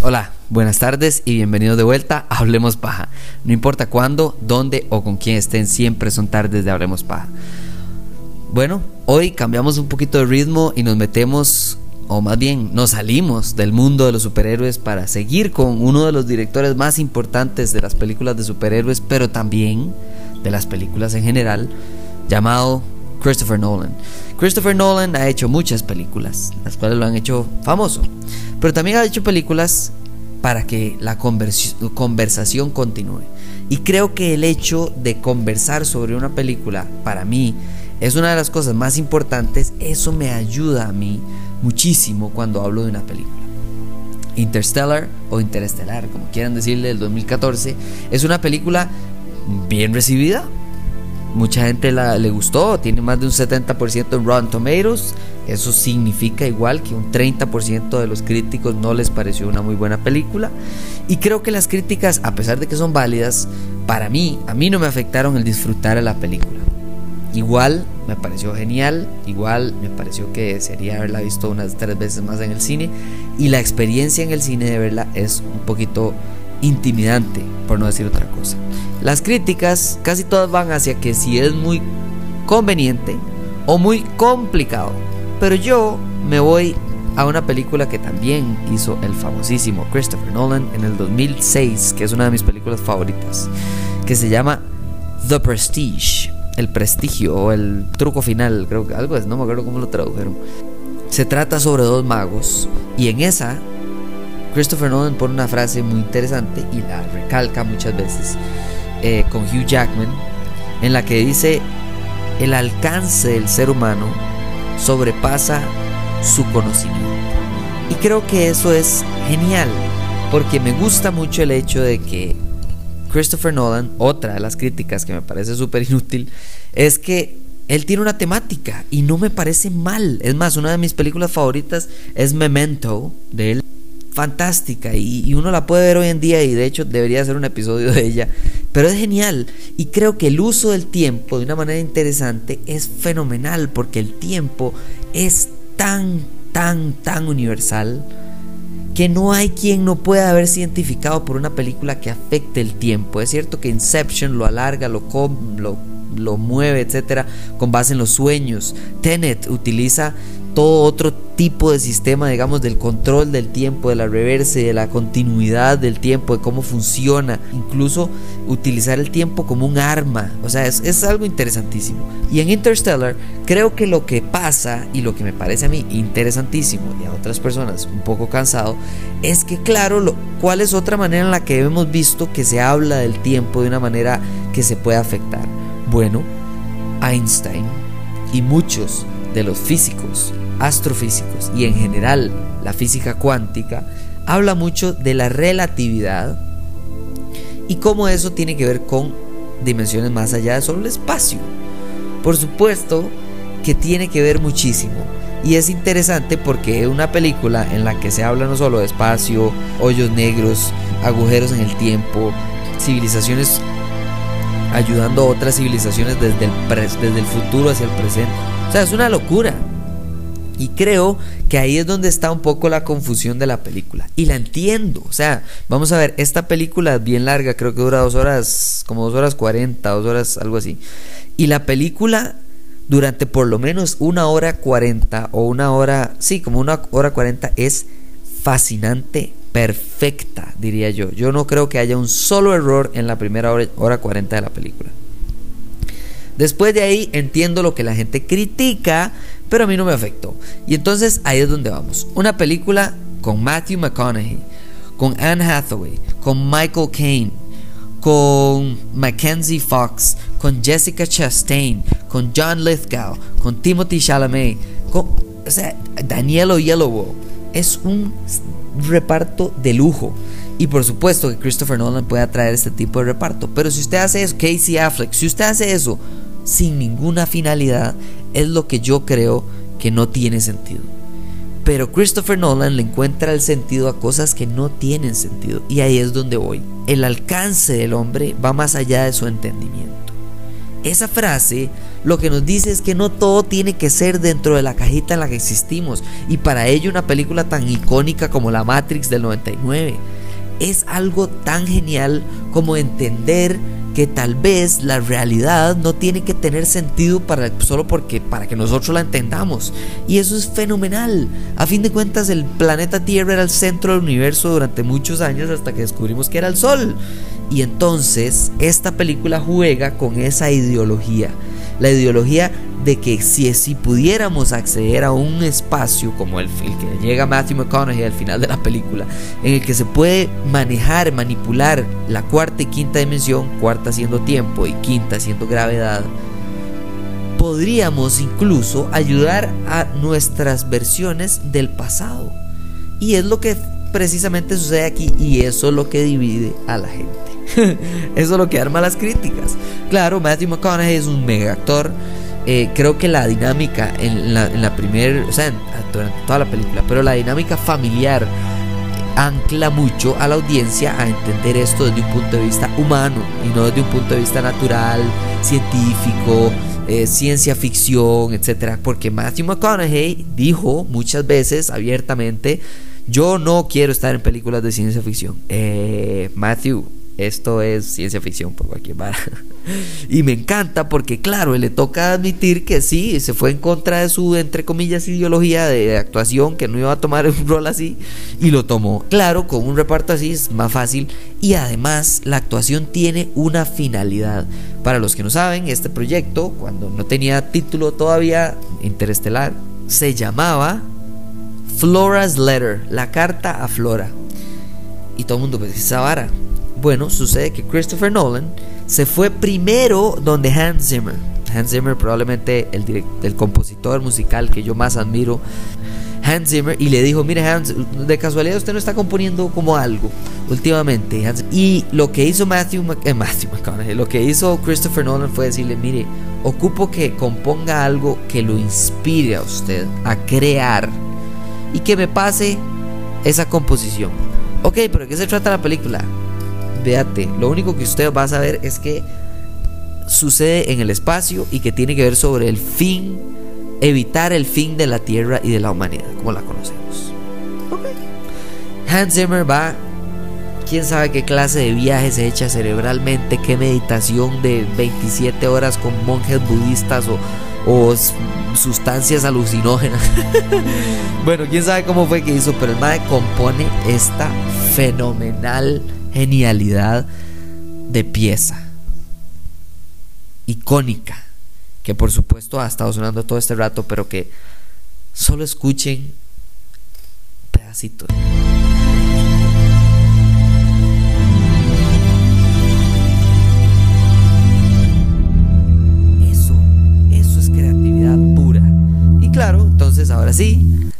Hola, buenas tardes y bienvenidos de vuelta a Hablemos Paja. No importa cuándo, dónde o con quién estén, siempre son tardes de Hablemos Paja. Bueno, hoy cambiamos un poquito de ritmo y nos metemos, o más bien nos salimos del mundo de los superhéroes para seguir con uno de los directores más importantes de las películas de superhéroes, pero también de las películas en general, llamado Christopher Nolan. Christopher Nolan ha hecho muchas películas, las cuales lo han hecho famoso, pero también ha hecho películas para que la conversación continúe. Y creo que el hecho de conversar sobre una película, para mí, es una de las cosas más importantes. Eso me ayuda a mí muchísimo cuando hablo de una película. Interstellar o Interestelar, como quieran decirle, del 2014, es una película bien recibida, Mucha gente le gustó, tiene más de un 70% en Rotten Tomatoes. Eso significa igual que un 30% de los críticos no les pareció una muy buena película. Y creo que las críticas, a pesar de que son válidas, para mí, a mí no me afectaron el disfrutar de la película. Igual me pareció genial, igual me pareció que sería haberla visto unas tres veces más en el cine. Y la experiencia en el cine de verla es un poquito intimidante, por no decir otra cosa. Las críticas casi todas van hacia que si es muy conveniente o muy complicado. Pero yo me voy a una película que también hizo el famosísimo Christopher Nolan en el 2006, que es una de mis películas favoritas, que se llama The Prestige, el prestigio o el truco final, creo que algo es, no me acuerdo cómo lo tradujeron. Se trata sobre dos magos y en esa Christopher Nolan pone una frase muy interesante y la recalca muchas veces eh, con Hugh Jackman, en la que dice, el alcance del ser humano sobrepasa su conocimiento. Y creo que eso es genial, porque me gusta mucho el hecho de que Christopher Nolan, otra de las críticas que me parece súper inútil, es que él tiene una temática y no me parece mal. Es más, una de mis películas favoritas es Memento de él fantástica y, uno la puede ver hoy en día y de hecho debería hacer un episodio de ella. Pero es genial y creo que el uso del tiempo de una manera interesante es fenomenal porque el tiempo es tan, tan, tan universal que no hay quien no pueda haberse identificado por una película que afecte el tiempo. Es cierto que Inception lo alarga, lo, lo, lo mueve, etcétera, con base en los sueños. Tenet utiliza todo otro tipo de sistema, digamos, del control del tiempo, de la reverse, de la continuidad del tiempo, de cómo funciona, incluso utilizar el tiempo como un arma, o sea, es, algo interesantísimo. Y en Interstellar creo que lo que pasa y lo que me parece a mí interesantísimo y a otras personas un poco cansado, es que claro, lo, ¿cuál es otra manera en la que hemos visto que se habla del tiempo de una manera que se puede afectar? Bueno, Einstein y muchos de los físicos, astrofísicos y en general la física cuántica habla mucho de la relatividad y cómo eso tiene que ver con dimensiones más allá de solo el espacio. Por supuesto que tiene que ver muchísimo y es interesante porque es una película en la que se habla no solo de espacio, hoyos negros, agujeros en el tiempo, civilizaciones ayudando a otras civilizaciones desde el, desde el futuro hacia el presente. O sea, es una locura. Y creo que ahí es donde está un poco la confusión de la película. Y la entiendo. O sea, vamos a ver, esta película es bien larga, creo que dura dos horas, como dos horas cuarenta, dos horas, algo así. Y la película, durante por lo menos una hora cuarenta, o una hora, sí, como una hora cuarenta, es fascinante, perfecta, diría yo. Yo no creo que haya un solo error en la primera hora, hora 40 de la película. Después de ahí entiendo lo que la gente critica, pero a mí no me afectó. Y entonces ahí es donde vamos. Una película con Matthew McConaughey, con Anne Hathaway, con Michael Caine, con Mackenzie Fox, con Jessica Chastain, con John Lithgow, con Timothy Chalamet, con o sea, Daniel. Es un reparto de lujo. Y por supuesto que Christopher Nolan puede atraer este tipo de reparto. Pero si usted hace eso, Casey Affleck, si usted hace eso sin ninguna finalidad, es lo que yo creo que no tiene sentido. Pero Christopher Nolan le encuentra el sentido a cosas que no tienen sentido. Y ahí es donde voy. El alcance del hombre va más allá de su entendimiento. Esa frase lo que nos dice es que no todo tiene que ser dentro de la cajita en la que existimos. Y para ello una película tan icónica como La Matrix del 99 es algo tan genial como entender que tal vez la realidad no tiene que tener sentido para solo porque para que nosotros la entendamos. Y eso es fenomenal. A fin de cuentas el planeta Tierra era el centro del universo durante muchos años hasta que descubrimos que era el sol. Y entonces esta película juega con esa ideología. La ideología de que si, si pudiéramos acceder a un espacio como el, el, que llega Matthew McConaughey al final de la película, en el que se puede manejar, manipular la cuarta y quinta dimensión, cuarta siendo tiempo y quinta siendo gravedad, podríamos incluso ayudar a nuestras versiones del pasado. Y es lo que precisamente sucede aquí y eso es lo que divide a la gente. Eso es lo que arma las críticas. Claro, Matthew McConaughey es un mega actor. Eh, creo que la dinámica en la, en la primera, o sea, durante toda la película, pero la dinámica familiar ancla mucho a la audiencia a entender esto desde un punto de vista humano y no desde un punto de vista natural, científico, eh, ciencia ficción, etcétera. Porque Matthew McConaughey dijo muchas veces abiertamente: Yo no quiero estar en películas de ciencia ficción. Eh, Matthew, esto es ciencia ficción por cualquier vara. y me encanta porque, claro, le toca admitir que sí, se fue en contra de su, entre comillas, ideología de actuación, que no iba a tomar un rol así, y lo tomó. Claro, con un reparto así es más fácil. Y además, la actuación tiene una finalidad. Para los que no saben, este proyecto, cuando no tenía título todavía interestelar, se llamaba Flora's Letter, la carta a Flora. Y todo el mundo pues esa vara bueno, sucede que Christopher Nolan se fue primero donde Hans Zimmer. Hans Zimmer probablemente el, el compositor musical que yo más admiro. Hans Zimmer y le dijo, mire Hans, de casualidad usted no está componiendo como algo últimamente. y lo que hizo Matthew, eh, McConaughey, lo que hizo Christopher Nolan fue decirle, mire, ocupo que componga algo que lo inspire a usted a crear y que me pase esa composición. Ok, pero ¿de qué se trata la película? Véate, lo único que usted va a saber es que sucede en el espacio y que tiene que ver sobre el fin, evitar el fin de la Tierra y de la humanidad, como la conocemos. Hans Zimmer va, quién sabe qué clase de viaje se echa cerebralmente, qué meditación de 27 horas con monjes budistas o, o sustancias alucinógenas. bueno, quién sabe cómo fue que hizo, pero el MAE compone esta fenomenal genialidad de pieza icónica que por supuesto ha estado sonando todo este rato pero que solo escuchen pedacitos. Eso eso es creatividad pura. Y claro entonces ahora sí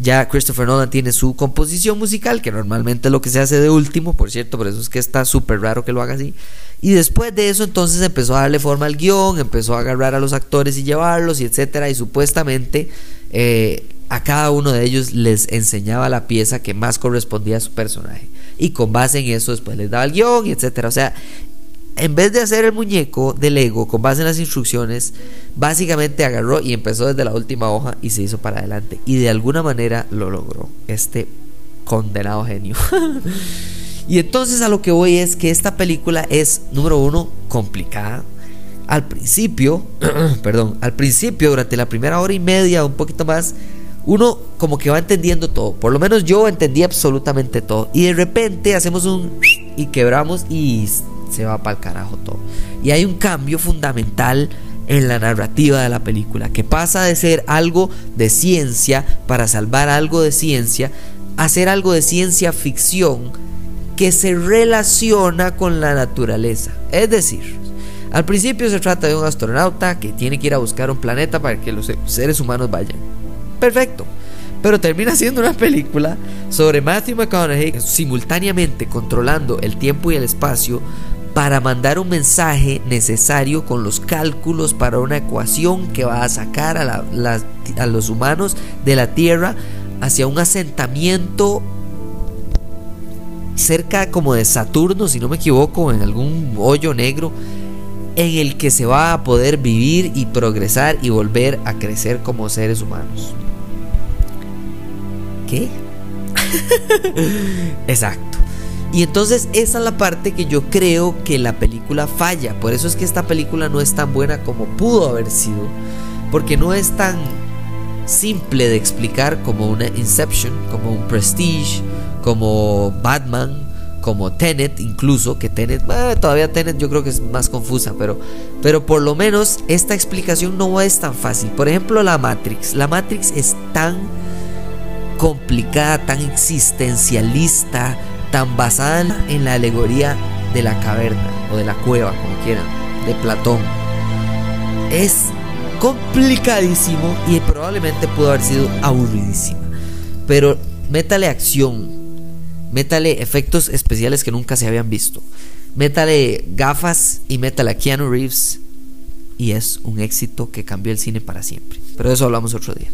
ya Christopher Nolan tiene su composición musical, que normalmente es lo que se hace de último, por cierto, por eso es que está súper raro que lo haga así. Y después de eso entonces empezó a darle forma al guion, empezó a agarrar a los actores y llevarlos y etcétera. Y supuestamente eh, a cada uno de ellos les enseñaba la pieza que más correspondía a su personaje. Y con base en eso después les daba el guion y etcétera. O sea, en vez de hacer el muñeco de Lego con base en las instrucciones, básicamente agarró y empezó desde la última hoja y se hizo para adelante. Y de alguna manera lo logró. Este condenado genio. y entonces a lo que voy es que esta película es, número uno, complicada. Al principio, perdón, al principio, durante la primera hora y media, un poquito más, uno como que va entendiendo todo. Por lo menos yo entendí absolutamente todo. Y de repente hacemos un y quebramos y se va para el carajo todo. Y hay un cambio fundamental en la narrativa de la película, que pasa de ser algo de ciencia para salvar algo de ciencia a ser algo de ciencia ficción que se relaciona con la naturaleza. Es decir, al principio se trata de un astronauta que tiene que ir a buscar un planeta para que los seres humanos vayan. Perfecto. Pero termina siendo una película sobre Matthew McConaughey simultáneamente controlando el tiempo y el espacio para mandar un mensaje necesario con los cálculos para una ecuación que va a sacar a, a los humanos de la Tierra hacia un asentamiento cerca como de Saturno, si no me equivoco, en algún hoyo negro en el que se va a poder vivir y progresar y volver a crecer como seres humanos. ¿Qué? Exacto. Y entonces esa es la parte que yo creo que la película falla. Por eso es que esta película no es tan buena como pudo haber sido. Porque no es tan simple de explicar como una Inception, como un Prestige, como Batman, como Tenet incluso, que Tenet, eh, todavía Tenet yo creo que es más confusa, pero, pero por lo menos esta explicación no es tan fácil. Por ejemplo, la Matrix. La Matrix es tan complicada, tan existencialista, tan basada en la alegoría de la caverna o de la cueva, como quieran, de Platón. Es complicadísimo y probablemente pudo haber sido aburridísima. Pero métale acción, métale efectos especiales que nunca se habían visto, métale gafas y métale a Keanu Reeves y es un éxito que cambió el cine para siempre. Pero de eso hablamos otro día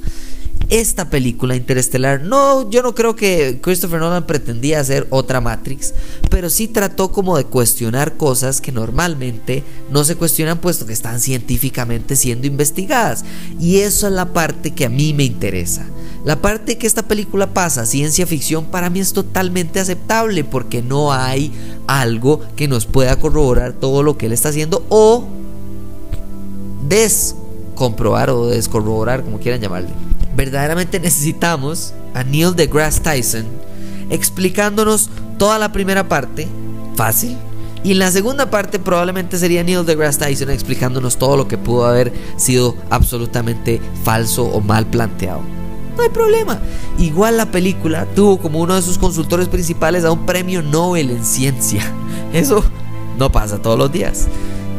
esta película interestelar, no, yo no creo que Christopher Nolan pretendía hacer otra Matrix, pero sí trató como de cuestionar cosas que normalmente no se cuestionan puesto que están científicamente siendo investigadas. Y eso es la parte que a mí me interesa. La parte que esta película pasa, ciencia ficción, para mí es totalmente aceptable porque no hay algo que nos pueda corroborar todo lo que él está haciendo o descomprobar o descorroborar, como quieran llamarle verdaderamente necesitamos a Neil deGrasse Tyson explicándonos toda la primera parte, fácil, y en la segunda parte probablemente sería Neil deGrasse Tyson explicándonos todo lo que pudo haber sido absolutamente falso o mal planteado. No hay problema. Igual la película tuvo como uno de sus consultores principales a un premio Nobel en ciencia. Eso no pasa todos los días.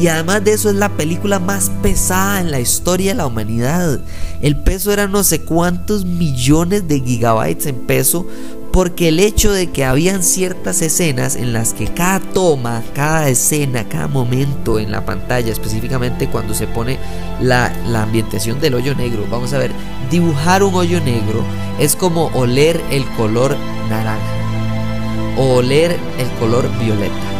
Y además de eso es la película más pesada en la historia de la humanidad. El peso era no sé cuántos millones de gigabytes en peso porque el hecho de que habían ciertas escenas en las que cada toma, cada escena, cada momento en la pantalla, específicamente cuando se pone la, la, ambientación del hoyo negro, vamos a ver, dibujar un hoyo negro es como oler el color naranja o oler el color violeta.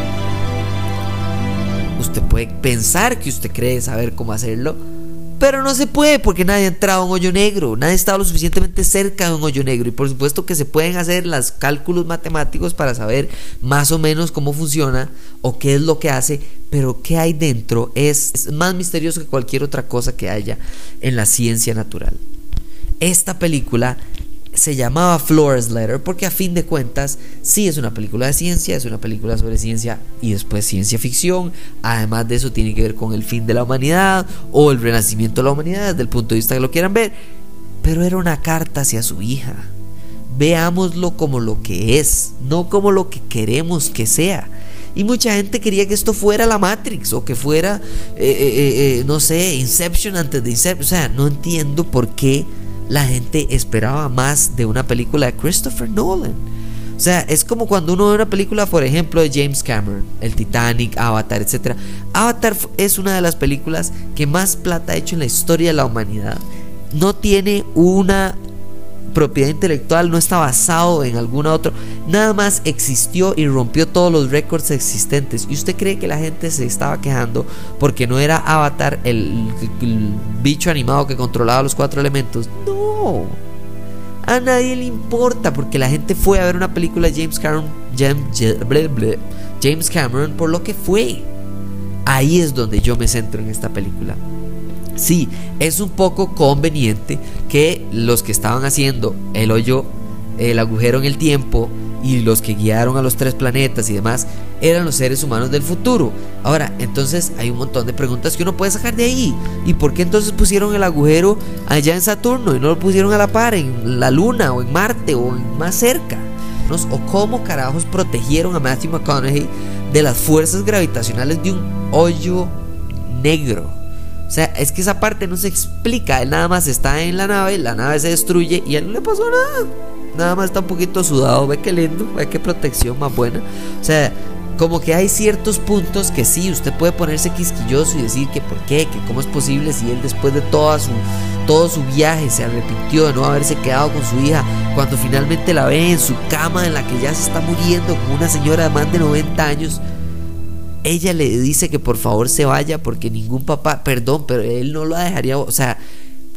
Usted puede pensar que usted cree saber cómo hacerlo, pero no se puede porque nadie ha entrado a un hoyo negro, nadie ha estado lo suficientemente cerca de un hoyo negro y por supuesto que se pueden hacer los cálculos matemáticos para saber más o menos cómo funciona o qué es lo que hace, pero qué hay dentro es más misterioso que cualquier otra cosa que haya en la ciencia natural. Esta película se llamaba Flores Letter porque a fin de cuentas sí es una película de ciencia, es una película sobre ciencia y después ciencia ficción. Además de eso tiene que ver con el fin de la humanidad o el renacimiento de la humanidad desde el punto de vista que lo quieran ver. Pero era una carta hacia su hija. Veámoslo como lo que es, no como lo que queremos que sea. Y mucha gente quería que esto fuera la Matrix o que fuera, eh, eh, eh, no sé, Inception antes de Inception. O sea, no entiendo por qué la gente esperaba más de una película de Christopher Nolan. O sea, es como cuando uno ve una película, por ejemplo, de James Cameron, el Titanic, Avatar, etc. Avatar es una de las películas que más plata ha hecho en la historia de la humanidad. No tiene una propiedad intelectual, no está basado en alguna otra. Nada más existió y rompió todos los récords existentes. ¿Y usted cree que la gente se estaba quejando porque no era Avatar el, bicho animado que controlaba los cuatro elementos? No. A nadie le importa porque la gente fue a ver una película de James Cameron, James Cameron por lo que fue. Ahí es donde yo me centro en esta película. Sí, es un poco conveniente que los que estaban haciendo el hoyo, el agujero en el tiempo y los que guiaron a los tres planetas y demás eran los seres humanos del futuro. Ahora, entonces hay un montón de preguntas que uno puede sacar de ahí. ¿Y por qué entonces pusieron el agujero allá en Saturno y no lo pusieron a la par en la Luna o en Marte o más cerca? o cómo carajos protegieron a Matthew McConaughey de las fuerzas gravitacionales de un hoyo negro. O sea, es que esa parte no se explica. Él nada más está en la nave, la nave se destruye y a él no le pasó nada. Nada más está un poquito sudado. Ve que lindo, ve qué protección más buena. O sea, como que hay ciertos puntos que sí, usted puede ponerse quisquilloso y decir que por qué, que cómo es posible si él después de toda su, todo su viaje se arrepintió de no haberse quedado con su hija, cuando finalmente la ve en su cama en la que ya se está muriendo como una señora de más de 90 años. Ella le dice que por favor se vaya porque ningún papá, perdón, pero él no lo dejaría, o sea,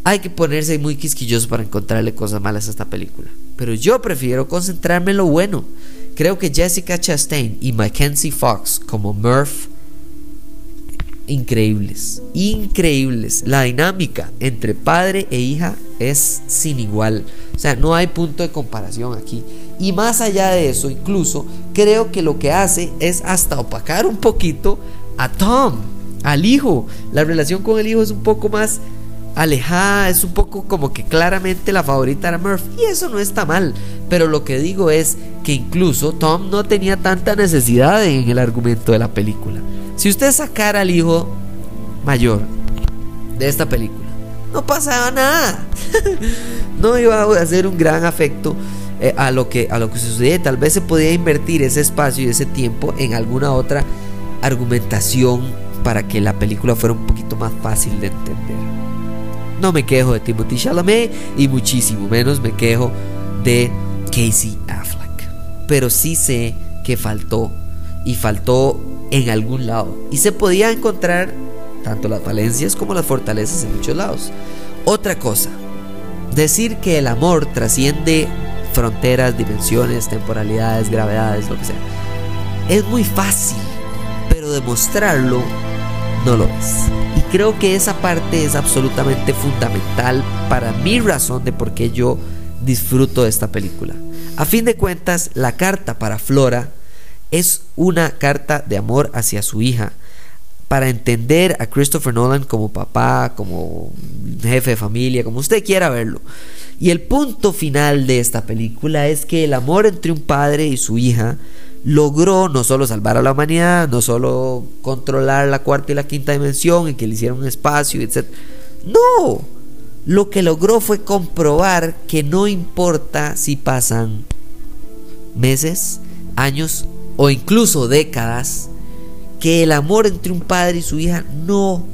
hay que ponerse muy quisquilloso para encontrarle cosas malas a esta película. Pero yo prefiero concentrarme en lo bueno. Creo que Jessica Chastain y Mackenzie Fox como Murph increíbles, increíbles. La dinámica entre padre e hija es sin igual. O sea, no hay punto de comparación aquí. Y más allá de eso, incluso creo que lo que hace es hasta opacar un poquito a Tom, al hijo. La relación con el hijo es un poco más alejada, es un poco como que claramente la favorita era Murph. Y eso no está mal. Pero lo que digo es que incluso Tom no tenía tanta necesidad en el argumento de la película. Si usted sacara al hijo mayor de esta película, no pasaba nada. no iba a hacer un gran afecto eh, a, lo que, a lo que sucede. Tal vez se podía invertir ese espacio y ese tiempo en alguna otra argumentación para que la película fuera un poquito más fácil de entender. No me quejo de Timothy Chalamet y muchísimo menos me quejo de Casey Affleck. Pero sí sé que faltó y faltó en algún lado. Y se podía encontrar tanto las falencias como las fortalezas en muchos lados. Otra cosa, decir que el amor trasciende fronteras, dimensiones, temporalidades, gravedades, lo que sea. Es muy fácil, pero demostrarlo no lo es. Y creo que esa parte es absolutamente fundamental para mi razón de por qué yo disfruto de esta película. A fin de cuentas, la carta para Flora es una carta de amor hacia su hija. Para entender a Christopher Nolan como papá, como jefe de familia, como usted quiera verlo. Y el punto final de esta película es que el amor entre un padre y su hija logró no solo salvar a la humanidad, no solo controlar la cuarta y la quinta dimensión y que le hicieron espacio, etc. No, lo que logró fue comprobar que no importa si pasan meses, años o incluso décadas, que el amor entre un padre y su hija no,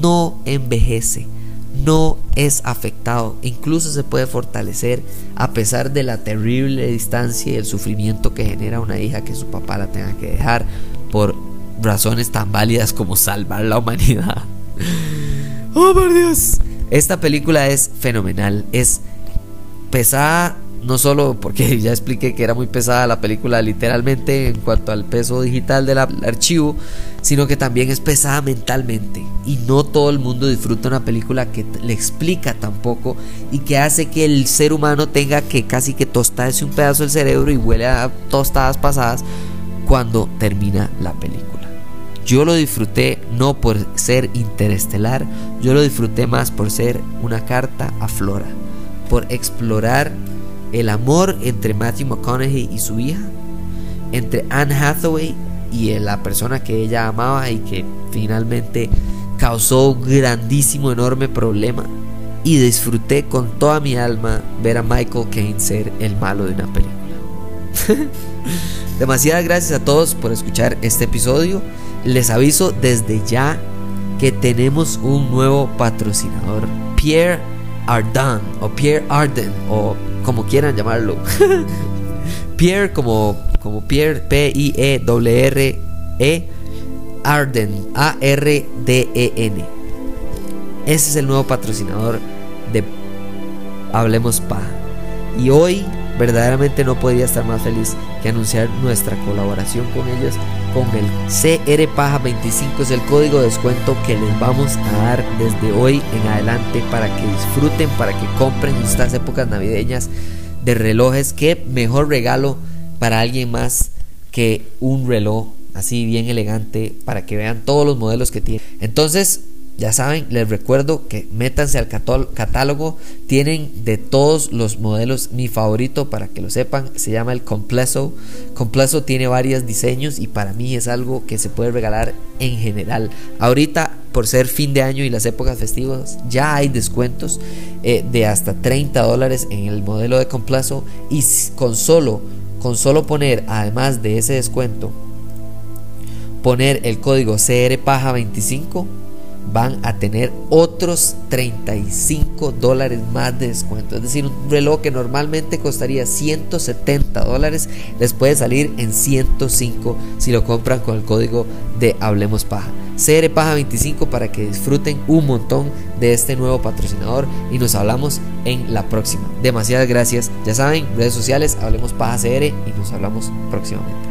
no envejece, no es afectado, incluso se puede fortalecer a pesar de la terrible distancia y el sufrimiento que genera una hija que su papá la tenga que dejar por razones tan válidas como salvar la humanidad. ¡Oh, por Dios! Esta película es fenomenal, es pesada no solo porque ya expliqué que era muy pesada la película literalmente en cuanto al peso digital del archivo, sino que también es pesada mentalmente. Y no todo el mundo disfruta una película que le explica tampoco y que hace que el ser humano tenga que casi que tostarse un pedazo del cerebro y huele a tostadas pasadas cuando termina la película. Yo lo disfruté no por ser interestelar, yo lo disfruté más por ser una carta a Flora, por explorar el amor entre Matthew McConaughey y su hija, entre Anne Hathaway y la persona que ella amaba y que finalmente causó un grandísimo, enorme problema. Y disfruté con toda mi alma ver a Michael Caine ser el malo de una película. Demasiadas gracias a todos por escuchar este episodio. Les aviso desde ya que tenemos un nuevo patrocinador, Pierre Ardan o Pierre Arden o como quieran llamarlo. Pierre como, como Pierre, P-I-E-R-R-E, -E, Arden, A-R-D-E-N. Ese es el nuevo patrocinador de Hablemos Pa. Y hoy verdaderamente no podría estar más feliz que anunciar nuestra colaboración con ellos con el CR Paja 25 es el código de descuento que les vamos a dar desde hoy en adelante para que disfruten, para que compren estas épocas navideñas de relojes. Qué mejor regalo para alguien más que un reloj así bien elegante para que vean todos los modelos que tiene. Entonces, Ya saben, les recuerdo que métanse al catálogo. Tienen de todos los modelos mi favorito para que lo sepan. Se llama el Compleso. Compleso tiene varios diseños y para mí es algo que se puede regalar en general. Ahorita, por ser fin de año y las épocas festivas, ya hay descuentos eh, de hasta 30 dólares en el modelo de Compleso. Y con solo, con solo poner, además de ese descuento, poner el código CRPaja25 van a tener otros 35 dólares más de descuento. Es decir, un reloj que normalmente costaría 170 dólares les puede salir en 105 si lo compran con el código de Hablemos Paja. CR Paja 25 para que disfruten un montón de este nuevo patrocinador y nos hablamos en la próxima. Demasiadas gracias. Ya saben, redes sociales, Hablemos Paja CR y nos hablamos próximamente.